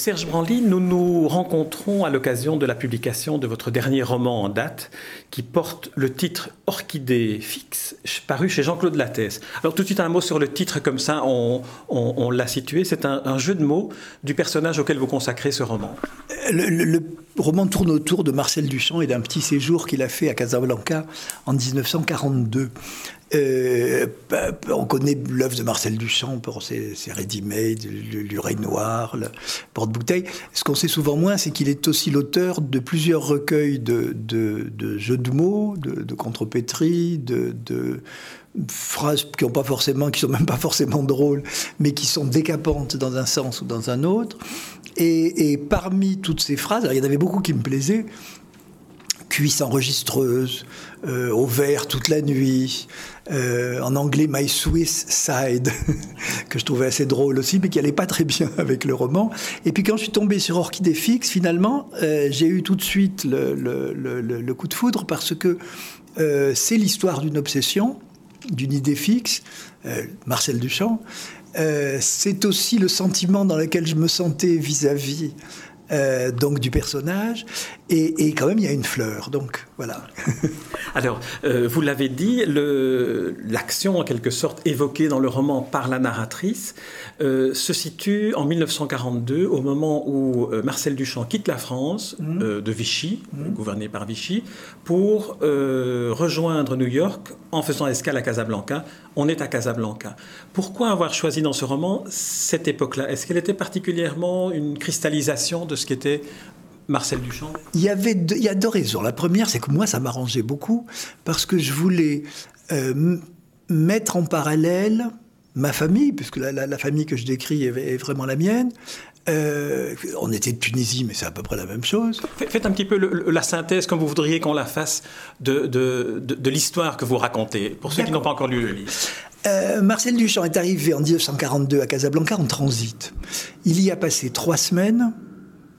Serge Branly, nous nous rencontrons à l'occasion de la publication de votre dernier roman en date, qui porte le titre Orchidée fixe, paru chez Jean-Claude Lattès. Alors tout de suite un mot sur le titre, comme ça on, l'a situé. C'est un, jeu de mots du personnage auquel vous consacrez ce roman. Roman tourne autour de Marcel Duchamp et d'un petit séjour qu'il a fait à Casablanca en 1942. Euh, bah, on connaît l'œuvre de Marcel Duchamp pour ses, ses ready-made, l'urinoir, le porte-bouteille. Ce qu'on sait souvent moins, c'est qu'il est aussi l'auteur de plusieurs recueils de, jeux de mots, de, de contrepétries, de, phrases qui ont pas forcément, sont même pas forcément drôles, mais qui sont décapantes dans un sens ou dans un autre. Et, parmi toutes ces phrases, il y en avait beaucoup qui me plaisaient cuisse enregistreuse, euh, au vert toute la nuit, euh, en anglais My Swiss Side, que je trouvais assez drôle aussi, mais qui allait pas très bien avec le roman. Et puis quand je suis tombé sur Orchidée fixe, finalement, euh, j'ai eu tout de suite le, coup de foudre parce que c'est l'histoire d'une obsession, d'une idée fixe, Marcel Duchamp. C'est aussi le sentiment dans lequel je me sentais vis-à-vis euh, donc du personnage, et, quand même il y a une fleur, donc voilà. Alors, euh, vous l'avez dit, l'action en quelque sorte évoquée dans le roman par la narratrice euh, se situe en 1942, au moment où Marcel Duchamp quitte la France mmh. de Vichy, mmh. gouverné par Vichy, pour rejoindre New York en faisant escale à Casablanca. On est à Casablanca. Pourquoi avoir choisi dans ce roman cette époque-là? Est-ce qu'elle était particulièrement une cristallisation de ce qu'était Marcel Duchamp? Il y, avait il y a deux raisons. La première, c'est que moi, ça m'arrangeait beaucoup parce que je voulais euh, mettre en parallèle ma famille, puisque la, famille que je décris est, vraiment la mienne. Euh, on était de Tunisie, mais c'est à peu près la même chose. Faites un petit peu la synthèse comme vous voudriez qu'on la fasse de, de, de, l'histoire que vous racontez, pour ceux qui n'ont pas encore lu le livre. Euh, Marcel Duchamp est arrivé en 1942 à Casablanca en transit. Il y a passé trois semaines,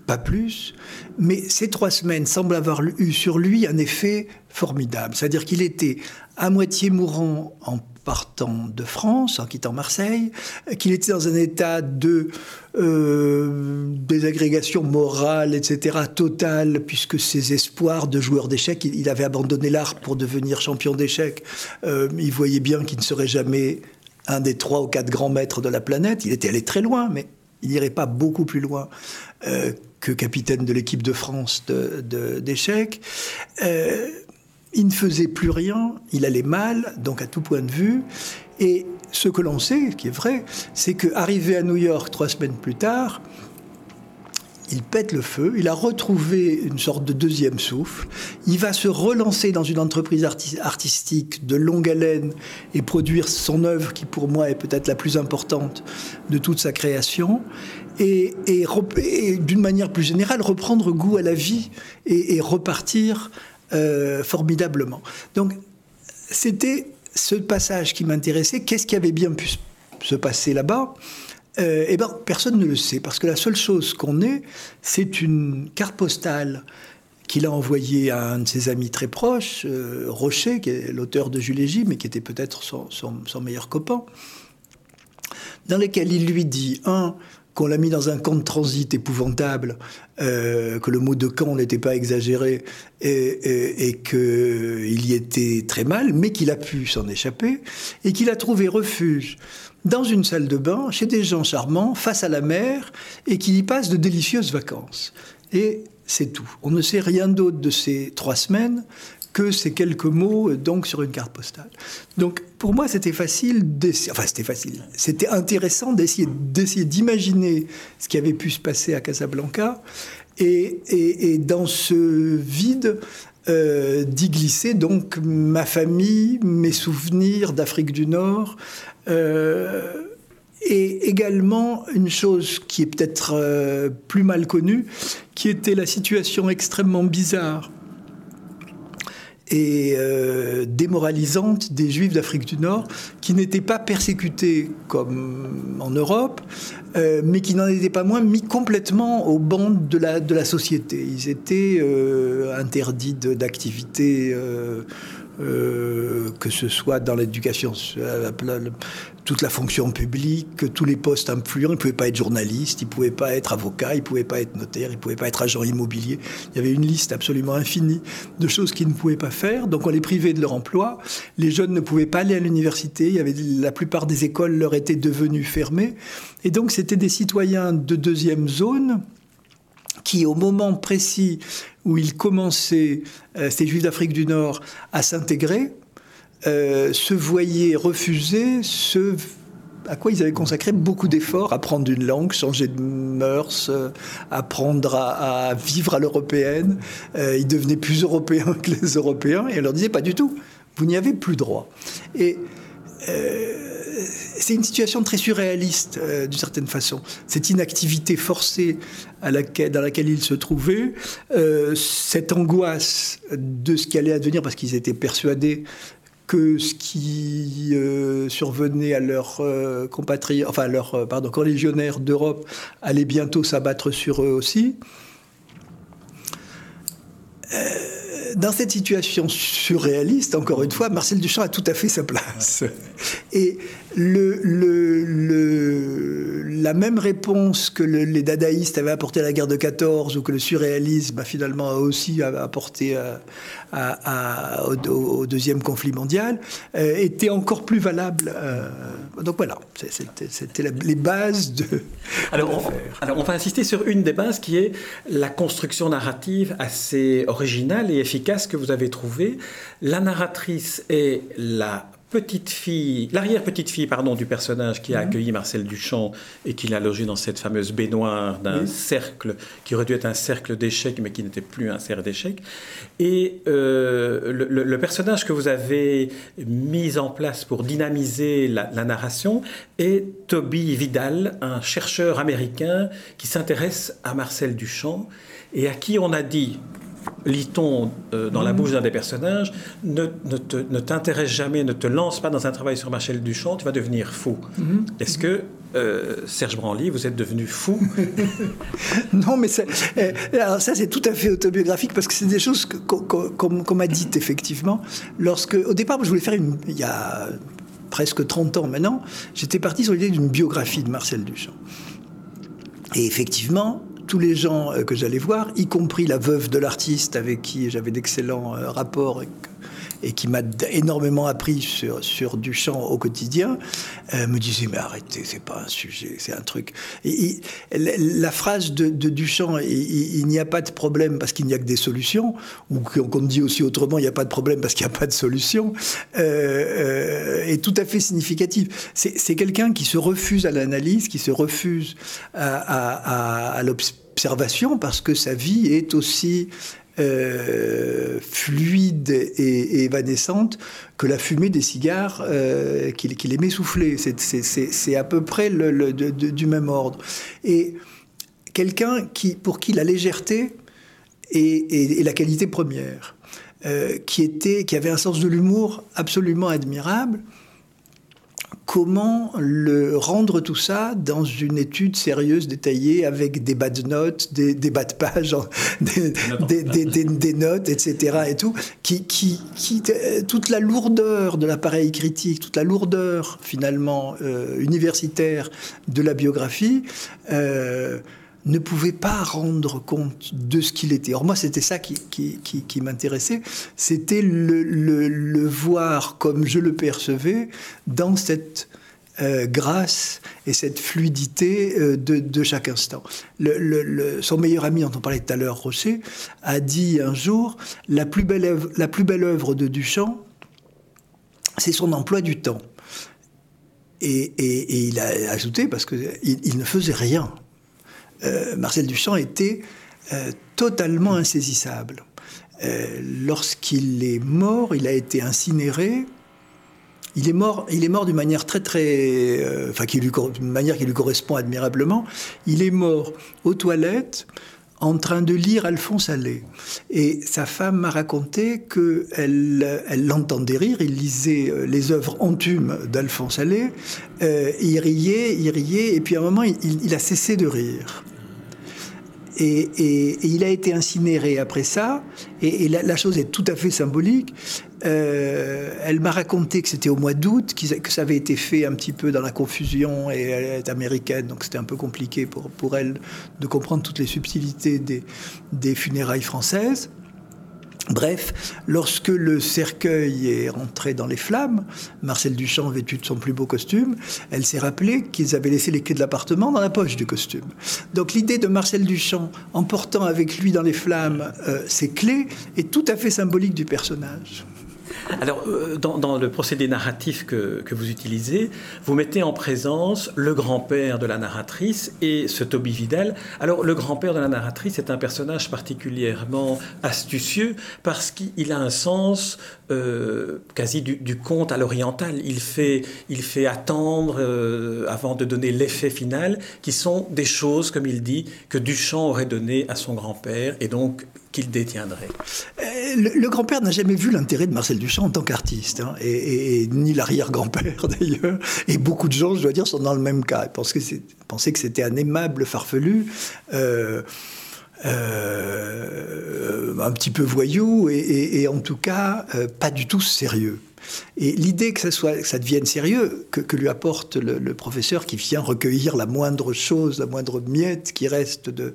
pas plus, mais ces trois semaines semblent avoir eu sur lui un effet formidable. C'est-à-dire qu'il était à moitié mourant en partant de France, en quittant Marseille, qu'il était dans un état de euh, désagrégation morale, etc., totale, puisque ses espoirs de joueur d'échecs, il, avait abandonné l'art pour devenir champion d'échecs, euh, il voyait bien qu'il ne serait jamais un des trois ou quatre grands maîtres de la planète, il était allé très loin, mais il n'irait pas beaucoup plus loin euh, que capitaine de l'équipe de France d'échecs. Il ne faisait plus rien, il allait mal, donc à tout point de vue. Et ce que l'on sait, qui est vrai, c'est qu'arrivé à New York trois semaines plus tard, il pète le feu, il a retrouvé une sorte de deuxième souffle, il va se relancer dans une entreprise artistique de longue haleine et produire son œuvre qui pour moi est peut-être la plus importante de toute sa création, et, d'une manière plus générale reprendre goût à la vie et repartir euh, formidablement. Donc, c'était ce passage qui m'intéressait. Qu'est-ce qui avait bien pu se passer là-bas? Euh, Eh bien, personne ne le sait, parce que la seule chose qu'on ait, c'est une carte postale qu'il a envoyée à un de ses amis très proches, euh, Rocher, qui est l'auteur de Jules J, mais qui était peut-être son, son, meilleur copain, dans lequel il lui dit, un, qu'on l'a mis dans un camp de transit épouvantable, euh, que le mot de camp n'était pas exagéré et, et, qu'il y était très mal, mais qu'il a pu s'en échapper et qu'il a trouvé refuge dans une salle de bain chez des gens charmants face à la mer et qu'il y passe de délicieuses vacances. Et c'est tout. On ne sait rien d'autre de ces trois semaines que ces quelques mots euh, donc sur une carte postale. Donc pour moi c'était facile, enfin c'était facile, c'était intéressant d'essayer d'essayer d'imaginer ce qui avait pu se passer à Casablanca et, dans ce vide euh, d'y glisser donc ma famille, mes souvenirs d'Afrique du Nord. Euh, et également une chose qui est peut-être plus mal connue, qui était la situation extrêmement bizarre et euh, démoralisante des Juifs d'Afrique du Nord, qui n'étaient pas persécutés comme en Europe, euh, mais qui n'en étaient pas moins mis complètement au banc de la, de la société. Ils étaient euh, interdits d'activité euh, que ce soit dans l'éducation, toute la fonction publique, tous les postes influents. Il ne pouvait pas être journaliste, il ne pouvait pas être avocat, il ne pouvait pas être notaire, il ne pouvait pas être agent immobilier. Il y avait une liste absolument infinie de choses qu'ils ne pouvaient pas faire. Donc on les privait de leur emploi. Les jeunes ne pouvaient pas aller à l'université. Il y avait la plupart des écoles leur étaient devenues fermées. Et donc c'était des citoyens de deuxième zone qui, au moment précis où ils commençaient, euh, ces Juifs d'Afrique du Nord, à s'intégrer, euh, se voyaient refuser ce à quoi ils avaient consacré beaucoup d'efforts, apprendre une langue, changer de mœurs, euh, apprendre à, vivre à l'européenne. ils devenaient plus européens que les Européens et on leur disait pas du tout, vous n'y avez plus droit. Et c'est une situation très surréaliste d'une certaine façon. Cette inactivité forcée à laquelle, dans laquelle ils se trouvaient, cette angoisse de ce qui allait advenir parce qu'ils étaient persuadés que ce qui euh, survenait à leurs euh, compatriotes, enfin à leurs euh, pardon, collégionnaires d'Europe allait bientôt s'abattre sur eux aussi. dans cette situation surréaliste, encore une fois, Marcel Duchamp a tout à fait sa place. Et le, le, la même réponse que les dadaïstes avaient apporté à la guerre de 14 ou que le surréalisme a finalement aussi apporté à, au, deuxième conflit mondial euh, était encore plus valable. Euh, donc voilà, c'était les bases de. Alors on, alors on va insister sur une des bases qui est la construction narrative assez originale et efficace que vous avez trouvée. La narratrice est la petite fille, l'arrière-petite-fille, pardon, du personnage qui a mhm. accueilli Marcel Duchamp et qui l'a logé dans cette fameuse baignoire d'un cercle qui aurait dû être un cercle d'échecs, mais qui n'était plus un cercle d'échecs. Et euh, le, personnage que vous avez mis en place pour dynamiser la, la narration est Toby Vidal, un chercheur américain qui s'intéresse à Marcel Duchamp et à qui on a dit, lit-on euh, dans la bouche d'un des personnages, ne, ne t'intéresse jamais, ne te lance pas dans un travail sur Marcel Duchamp, tu vas devenir fou. Mhm. Est-ce que euh, Serge Branly, vous êtes devenu fou? Non, mais euh, alors ça c'est tout à fait autobiographique parce que c'est des choses qu'on m'a dites effectivement. Lorsque, au départ, je voulais faire une, il y a presque 30 ans maintenant, j'étais parti sur l'idée d'une biographie de Marcel Duchamp. Et effectivement, tous les gens euh, que j'allais voir, y compris la veuve de l'artiste avec qui j'avais d'excellents euh, rapports et, qui m'a énormément appris sur, sur Duchamp au quotidien, euh, me disaient mais arrêtez, c'est pas un sujet, c'est un truc. La phrase de, Duchamp, il, n'y a pas de problème parce qu'il n'y a que des solutions, ou qu'on dit aussi autrement, il n'y a pas de problème parce qu'il n'y a pas de solution, est tout à fait significative. C'est quelqu'un qui se refuse à l'analyse, qui se refuse à, à, à l'observation observation parce que sa vie est aussi euh, fluide et, évanescente que la fumée des cigares euh, qu'il aimait souffler. C'est à peu près le, du même ordre. Et quelqu'un qui, pour qui la légèreté est, la qualité première, euh, qui, était, qui avait un sens de l'humour absolument admirable, comment le rendre tout ça dans une étude sérieuse, détaillée, avec des bas de notes, des, des bas de page, des, notes, etc. et tout, qui, qui, qui, toute la lourdeur de l'appareil critique, toute la lourdeur finalement euh, universitaire de la biographie. Euh, ne pouvait pas rendre compte de ce qu'il était. Or moi, c'était ça qui, m'intéressait, c'était le, voir comme je le percevais dans cette euh, grâce et cette fluidité euh, de, chaque instant. son meilleur ami, dont on parlait tout à l'heure, Rocher, a dit un jour, la plus belle œuvre, la plus belle œuvre de Duchamp, c'est son emploi du temps. Et, il a ajouté, parce qu'il il ne faisait rien. Euh, Marcel Duchamp était euh, totalement insaisissable. Euh, lorsqu'il est mort, il a été incinéré. Il est mort, il est mort d'une manière très très, enfin qui lui, manière qui lui correspond admirablement. Il est mort aux toilettes en train de lire Alphonse Allais. Et sa femme m'a raconté qu'elle elle l'entendait rire, il lisait les œuvres entumes d'Alphonse Allais, il riait, il riait, et puis à un moment, il, il, a cessé de rire. Et, il a été incinéré après ça. Et, la, chose est tout à fait symbolique. Euh, elle m'a raconté que c'était au mois d'août, que ça avait été fait un petit peu dans la confusion, et elle est américaine, donc c'était un peu compliqué pour, pour elle de comprendre toutes les subtilités des, des funérailles françaises. Bref, lorsque le cercueil est rentré dans les flammes, Marcel Duchamp, vêtu de son plus beau costume, elle s'est rappelé qu'ils avaient laissé les clés de l'appartement dans la poche du costume. Donc l'idée de Marcel Duchamp, emportant avec lui dans les flammes euh, ses clés, est tout à fait symbolique du personnage. Alors, euh, dans, le procédé narratif que, vous utilisez, vous mettez en présence le grand-père de la narratrice et ce Toby Vidal. Alors, le grand-père de la narratrice est un personnage particulièrement astucieux parce qu'il a un sens euh, quasi du, conte à l'oriental. Il fait, il fait attendre euh, avant de donner l'effet final, qui sont des choses, comme il dit, que Duchamp aurait donné à son grand-père et donc qu'il détiendrait. Euh, le, grand-père n'a jamais vu l'intérêt de Marcel Duchamp en tant qu'artiste, hein, et, ni l'arrière-grand-père d'ailleurs. Et beaucoup de gens, je dois dire, sont dans le même cas. Ils pensaient que c'était un aimable farfelu. Euh, un petit peu voyou et, en tout cas euh, pas du tout sérieux. Et l'idée que ça, devienne sérieux, que, lui apporte le, professeur qui vient recueillir la moindre chose, la moindre miette qui reste de,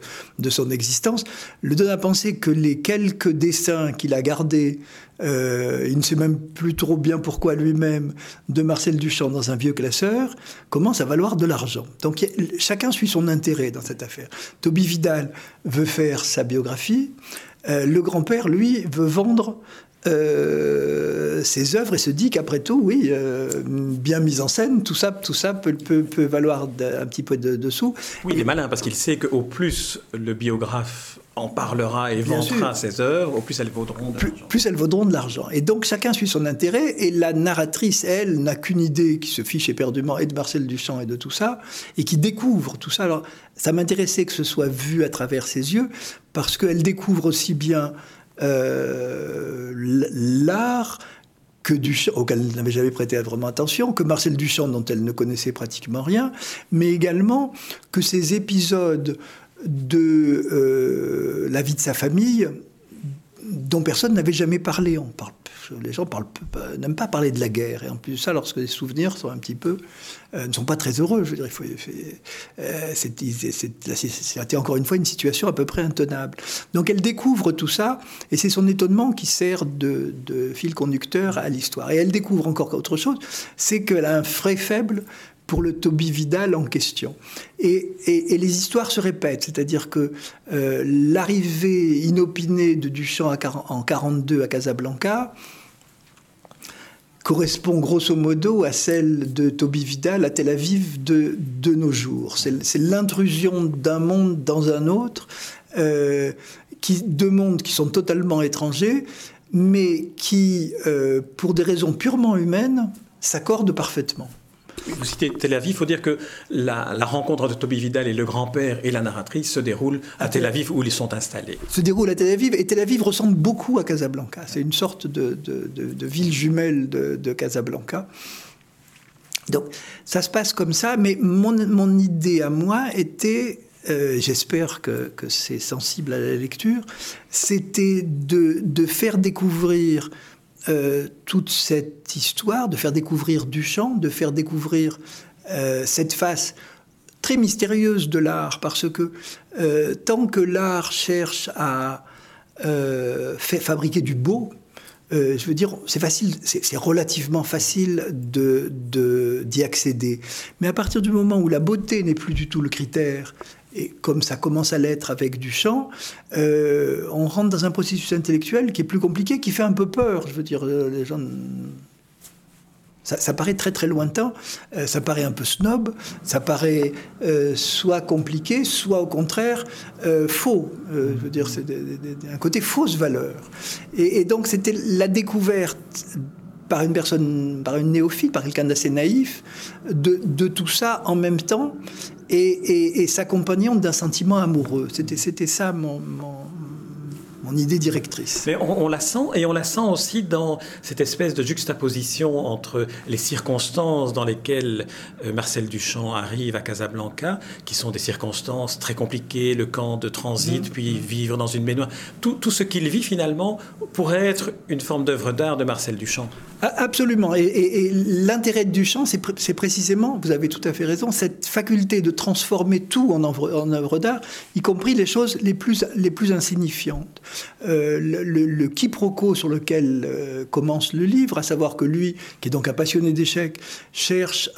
son existence, le donne à penser que les quelques dessins qu'il a gardés, euh, il ne sait même plus trop bien pourquoi lui-même, de Marcel Duchamp dans un vieux classeur, commencent à valoir de l'argent. Donc chacun suit son intérêt dans cette affaire. Toby Vidal veut faire sa biographie. Euh, le grand-père, lui, veut vendre euh, ses œuvres et se dit qu'après tout, oui, euh, bien mise en scène, tout ça, tout ça peut, peut, valoir un petit peu de, dessous. Oui, il est malin parce qu'il sait qu'au plus le biographe en parlera et vendra ses œuvres, au plus elles vaudront de l'argent. Plus elles vaudront de l'argent. Et donc chacun suit son intérêt, et la narratrice, elle, n'a qu'une idée qui se fiche éperdument et de Marcel Duchamp et de tout ça, et qui découvre tout ça. Alors ça m'intéressait que ce soit vu à travers ses yeux, parce qu'elle découvre aussi bien l'art que Duchamp, auquel elle n'avait jamais prêté vraiment attention, que Marcel Duchamp, dont elle ne connaissait pratiquement rien, mais également que ces épisodes de euh, la vie de sa famille, dont personne n'avait jamais parlé. On parle les gens n'aiment pas parler de la guerre. Et en plus ça, lorsque les souvenirs sont un petit peu, euh, ne sont pas très heureux. Je veux dire, il faut, euh, c'était encore une fois une situation à peu près intenable. Donc elle découvre tout ça, et c'est son étonnement qui sert de, fil conducteur à l'histoire. Et elle découvre encore autre chose, c'est qu'elle a un frais faible pour le Toby Vidal en question. Et, les histoires se répètent, c'est-à-dire que euh, l'arrivée inopinée de Duchamp en 42 à Casablanca, correspond grosso modo à celle de Toby Vidal à Tel Aviv de, nos jours. C'est l'intrusion d'un monde dans un autre, euh, deux mondes qui sont totalement étrangers, mais qui, euh, pour des raisons purement humaines, s'accordent parfaitement. Vous citez Tel Aviv, il faut dire que la, rencontre de Toby Vidal et le grand-père et la narratrice se déroule à, Tel Aviv où ils sont installés. Se déroule à Tel Aviv et Tel Aviv ressemble beaucoup à Casablanca. C'est une sorte de, ville jumelle de, Casablanca. Donc ça se passe comme ça, mais mon, idée à moi était euh, j'espère que, c'est sensible à la lecture, c'était de, faire découvrir euh, toute cette histoire, de faire découvrir Duchamp, de faire découvrir euh, cette face très mystérieuse de l'art, parce que euh, tant que l'art cherche à fabriquer du beau, je veux dire, c'est facile, c'est relativement facile d'y accéder. Mais à partir du moment où la beauté n'est plus du tout le critère et comme ça commence à l'être avec Duchamp, euh, on rentre dans un processus intellectuel qui est plus compliqué, qui fait un peu peur. Je veux dire, euh, les gens. Ça, paraît très très lointain, euh, ça paraît un peu snob, ça paraît soit compliqué, soit au contraire faux. je veux dire, c'est un côté fausse valeur. Et, donc c'était la découverte par une personne, par une néophyte, par quelqu'un d'assez naïf, de, tout ça en même temps et, s'accompagnant d'un sentiment amoureux. C'était, ça mon idée directrice. Mais on, la sent, et on la sent aussi dans cette espèce de juxtaposition entre les circonstances dans lesquelles euh, Marcel Duchamp arrive à Casablanca, qui sont des circonstances très compliquées, le camp de transit, mm. puis vivre dans une baignoire. Tout, tout ce qu'il vit finalement pourrait être une forme d'œuvre d'art de Marcel Duchamp. Absolument. Et, l'intérêt de Duchamp, c'est précisément, vous avez tout à fait raison, cette faculté de transformer tout en œuvre, d'art, y compris les choses les plus, les plus insignifiantes. Euh, le, quiproquo sur lequel euh, commence le livre, à savoir que lui, qui est donc un passionné d'échecs, cherche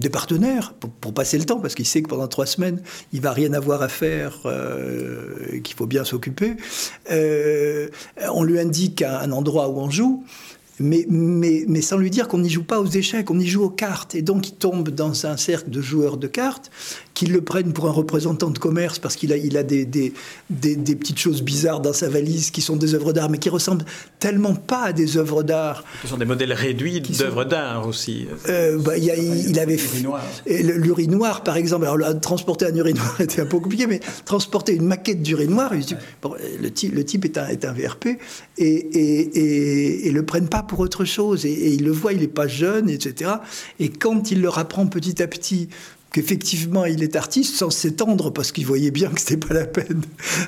des partenaires pour, passer le temps, parce qu'il sait que pendant trois semaines, il va rien avoir à faire, euh, qu'il faut bien s'occuper. on lui indique un endroit où on joue mais, mais, mais, sans lui dire qu'on n'y joue pas aux échecs, on y joue aux cartes. Et donc il tombe dans un cercle de joueurs de cartes qu'ils le prennent pour un représentant de commerce parce qu'il a, il a des, des, des, petites choses bizarres dans sa valise qui sont des œuvres d'art, mais qui ressemblent tellement pas à des œuvres d'art. Ce sont des modèles réduits d'œuvres d'art aussi. Euh, bah, il, il, avait l'urinoir, par exemple. Alors, transporter un urinoir était un peu compliqué, mais transporter une maquette d'urinoir, le, type, le type est un, est un VRP, et, et, et, le prennent pas pour autre chose. Et, il le voit, il n'est pas jeune, etc. Et quand il leur apprend petit à petit qu'effectivement il est artiste sans s'étendre parce qu'il voyait bien que c'était pas la peine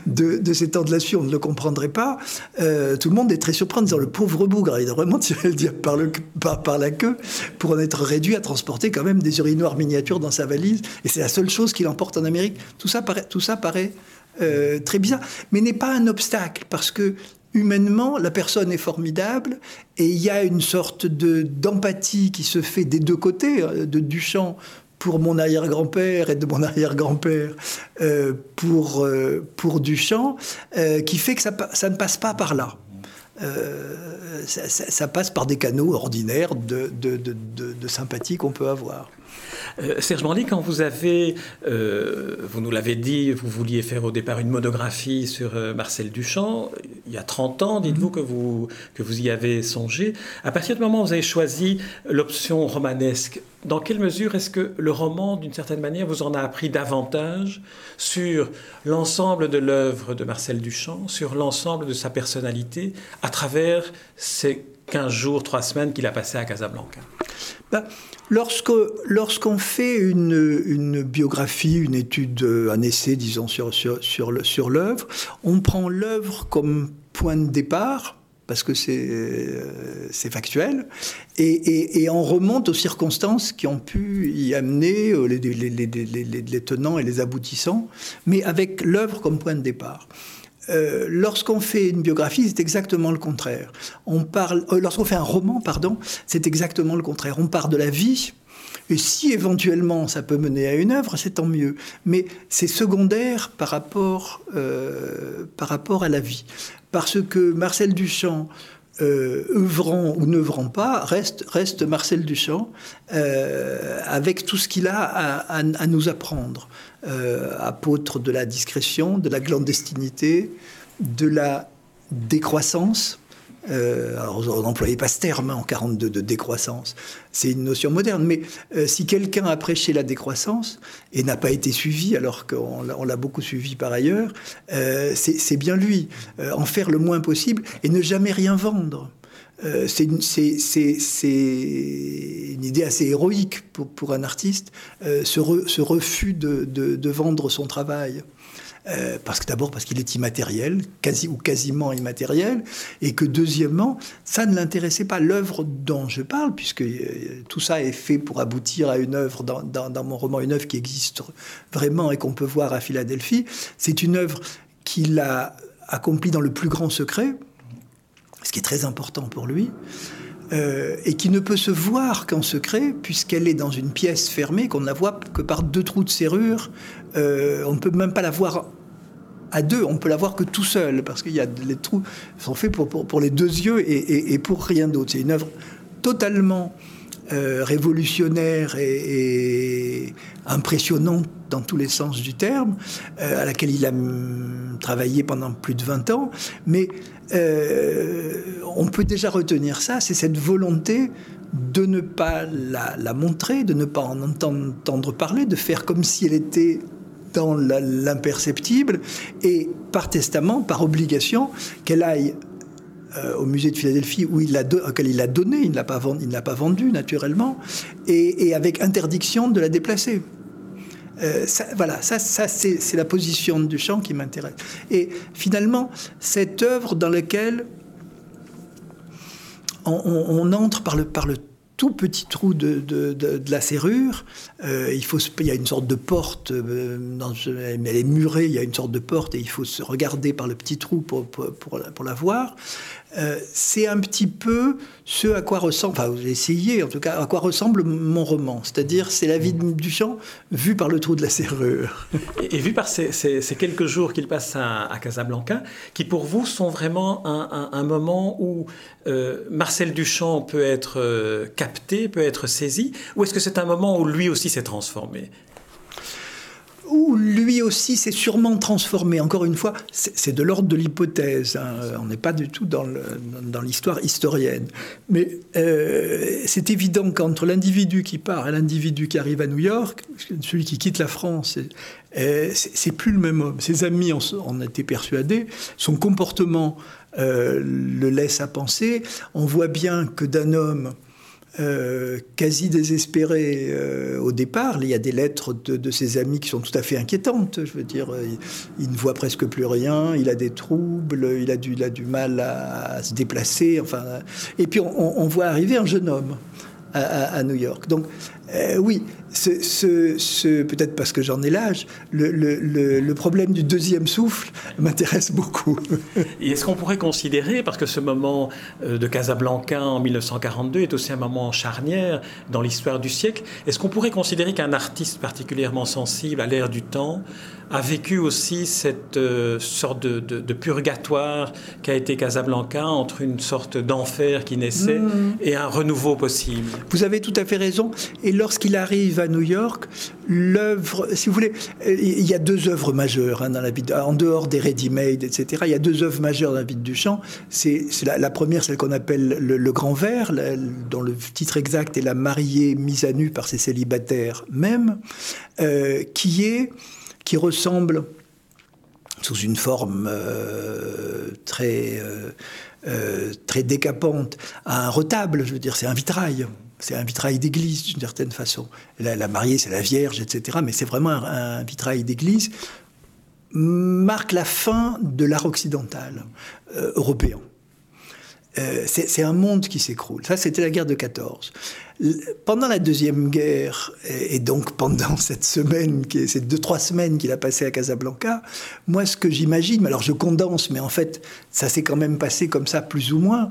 de, s'étendre là-dessus, on ne le comprendrait pas. Euh, tout le monde est très surpris en disant le pauvre bougre, il a vraiment tiré le diable par, le, par, la queue pour en être réduit à transporter quand même des urinoirs miniatures dans sa valise. Et c'est la seule chose qu'il emporte en Amérique. Tout ça paraît, tout ça paraît euh, très bizarre, mais n'est pas un obstacle parce que humainement, la personne est formidable et il y a une sorte de d'empathie qui se fait des deux côtés, euh, de Duchamp pour mon arrière-grand-père et de mon arrière-grand-père euh, pour, euh, pour Duchamp, euh, qui fait que ça, ça, ne passe pas par là. Ça, passe par des canaux ordinaires de, de, de, de sympathie qu'on peut avoir. Euh, Serge Mandy, quand vous avez, euh, vous nous l'avez dit, vous vouliez faire au départ une monographie sur euh, Marcel Duchamp, il y a 30 ans, dites-vous mhm. que vous, que vous y avez songé. À partir du moment où vous avez choisi l'option romanesque, dans quelle mesure est-ce que le roman, d'une certaine manière, vous en a appris davantage sur l'ensemble de l'œuvre de Marcel Duchamp, sur l'ensemble de sa personnalité, à travers ces 15 jours, 3 semaines qu'il a passé à Casablanca? Bah, Lorsqu'on fait une, biographie, une étude, un essai, disons, sur, sur, l'œuvre, on prend l'œuvre comme point de départ, parce que c'est euh, factuel, et, on remonte aux circonstances qui ont pu y amener euh, les, les tenants et les aboutissants, mais avec l'œuvre comme point de départ. Euh, lorsqu'on fait une biographie, c'est exactement le contraire. On parle, euh, lorsqu'on fait un roman, pardon, c'est exactement le contraire. On part de la vie, et si éventuellement ça peut mener à une œuvre, c'est tant mieux. Mais c'est secondaire par rapport, euh, par rapport à la vie. Parce que Marcel Duchamp, œuvrant ou n'œuvrant pas, reste, Marcel Duchamp, avec tout ce qu'il a à nous apprendre. Euh, apôtre de la discrétion, de la clandestinité, de la décroissance. Euh, alors, on n'employait pas ce terme hein, en 42 de décroissance. C'est une notion moderne. Mais euh, si quelqu'un a prêché la décroissance et n'a pas été suivi, alors qu'on l'a beaucoup suivi par ailleurs, c'est bien lui. en faire le moins possible et ne jamais rien vendre. Euh, c'est une, idée assez héroïque pour, un artiste, euh, ce, refus de, vendre son travail. Euh, parce que d'abord parce qu'il est immatériel, quasi ou quasiment immatériel, et que deuxièmement, ça ne l'intéressait pas. L'œuvre dont je parle, puisque tout ça est fait pour aboutir à une œuvre dans, dans mon roman, une œuvre qui existe vraiment et qu'on peut voir à Philadelphie, c'est une œuvre qu'il a accomplie dans le plus grand secret, ce qui est très important pour lui, euh, et qui ne peut se voir qu'en secret, puisqu'elle est dans une pièce fermée, qu'on ne la voit que par deux trous de serrure. Euh, on ne peut même pas la voir à deux, on peut la voir que tout seul, parce qu'il y a les trous sont faits pour, pour, les deux yeux et, et, pour rien d'autre. C'est une œuvre totalement euh, révolutionnaire et, impressionnante dans tous les sens du terme, à laquelle il a travaillé pendant plus de 20 ans, mais euh, on peut déjà retenir ça, c'est cette volonté de ne pas la, montrer, de ne pas en entendre parler, de faire comme si elle était dans l'imperceptible, et par testament, par obligation, qu'elle aille euh, au musée de Philadelphie où il auquel il l'a donné, il ne l'a pas vendu naturellement, et, avec interdiction de la déplacer. Euh, voilà, ça, ça c'est la position du chant qui m'intéresse. Et finalement, cette œuvre dans laquelle on, entre par le, par le tout petit trou de, de, la serrure. Euh, il, faut il y a une sorte de porte, euh, dans, elle est murée, il y a une sorte de porte et il faut se regarder par le petit trou pour, pour, pour la voir. Euh, c'est un petit peu ce à quoi ressemble, enfin vous essayez en tout cas, à quoi ressemble mon roman. C'est-à-dire c'est la vie de Duchamp vue par le trou de la serrure. Et, vu par ces, quelques jours qu'il passe à, Casablanca, qui pour vous sont vraiment un, moment où euh, Marcel Duchamp peut être euh, capté, peut être saisi, ou est-ce que c'est un moment où lui aussi s'est transformé? Où lui aussi s'est sûrement transformé. Encore une fois, c'est de l'ordre de l'hypothèse. Hein. On n'est pas du tout dans l'histoire historienne. Mais euh, c'est évident qu'entre l'individu qui part et l'individu qui arrive à New York, celui qui quitte la France, c'est plus le même homme. Ses amis en, en étaient persuadés. Son comportement euh, le laisse à penser. On voit bien que d'un homme euh, quasi désespéré euh, au départ. Il y a des lettres de, ses amis qui sont tout à fait inquiétantes. Je veux dire, euh, il, ne voit presque plus rien, il a des troubles, il a du, du mal à, se déplacer. Enfin, et puis on voit arriver un jeune homme à, New York. Donc euh, oui, ce, peut-être parce que j'en ai l'âge, le, problème du deuxième souffle m'intéresse beaucoup. Et est-ce qu'on pourrait considérer, parce que ce moment euh, de Casablanca en 1942 est aussi un moment charnière dans l'histoire du siècle, est-ce qu'on pourrait considérer qu'un artiste particulièrement sensible à l'ère du temps a vécu aussi cette euh, sorte de, purgatoire qu'a été Casablanca entre une sorte d'enfer qui naissait mm. et un renouveau possible? Vous avez tout à fait raison. Et lorsqu'il arrive à New York, l'œuvre, si vous voulez, il y a deux œuvres majeures hein, dans la vie, en dehors des ready-made, etc. Il y a deux œuvres majeures dans la vie de Duchamp. C'est la, première, celle qu'on appelle le, Grand Verre, dont le titre exact est La mariée mise à nu par ses célibataires même, euh, qui est qui ressemble sous une forme euh, très, euh, très décapante à un retable, je veux dire, c'est un vitrail. C'est un vitrail d'église d'une certaine façon. La, mariée, c'est la Vierge, etc. Mais c'est vraiment un, vitrail d'église marque la fin de l'art occidental européen. c'est un monde qui s'écroule. Ça, c'était la guerre de 14 pendant la Deuxième Guerre, et donc pendant cette semaine, ces deux, trois semaines qu'il a passé à Casablanca, moi, ce que j'imagine, alors je condense, mais en fait, ça s'est quand même passé comme ça, plus ou moins,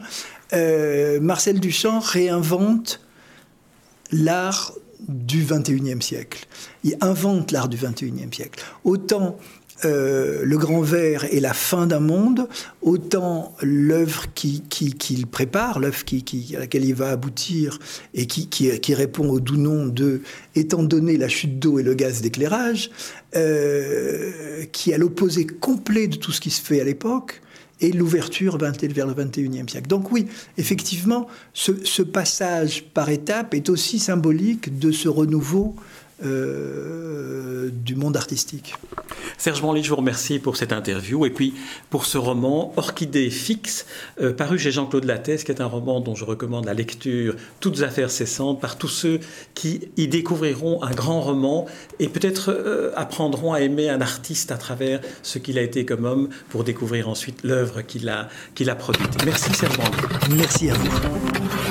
euh, Marcel Duchamp réinvente l'art du 21e siècle. Il invente l'art du 21e siècle. Autant euh, le grand verre est la fin d'un monde, autant l'œuvre qu'il qui, prépare, l'œuvre qui, à laquelle il va aboutir et qui, répond au doux nom de étant donné la chute d'eau et le gaz d'éclairage, euh, qui est à l'opposé complet de tout ce qui se fait à l'époque, et l'ouverture vers le 21e siècle? Donc oui, effectivement, ce, ce, passage par étapes est aussi symbolique de ce renouveau euh, du monde artistique. Serge Manly, je vous remercie pour cette interview et puis pour ce roman Orchidée fixe, euh, paru chez Jean-Claude Lattès, qui est un roman dont je recommande la lecture, toutes affaires cessantes, par tous ceux qui y découvriront un grand roman et peut-être euh, apprendront à aimer un artiste à travers ce qu'il a été comme homme pour découvrir ensuite l'œuvre qu'il a, qu'il a produite. Merci Serge Manly. Merci à vous.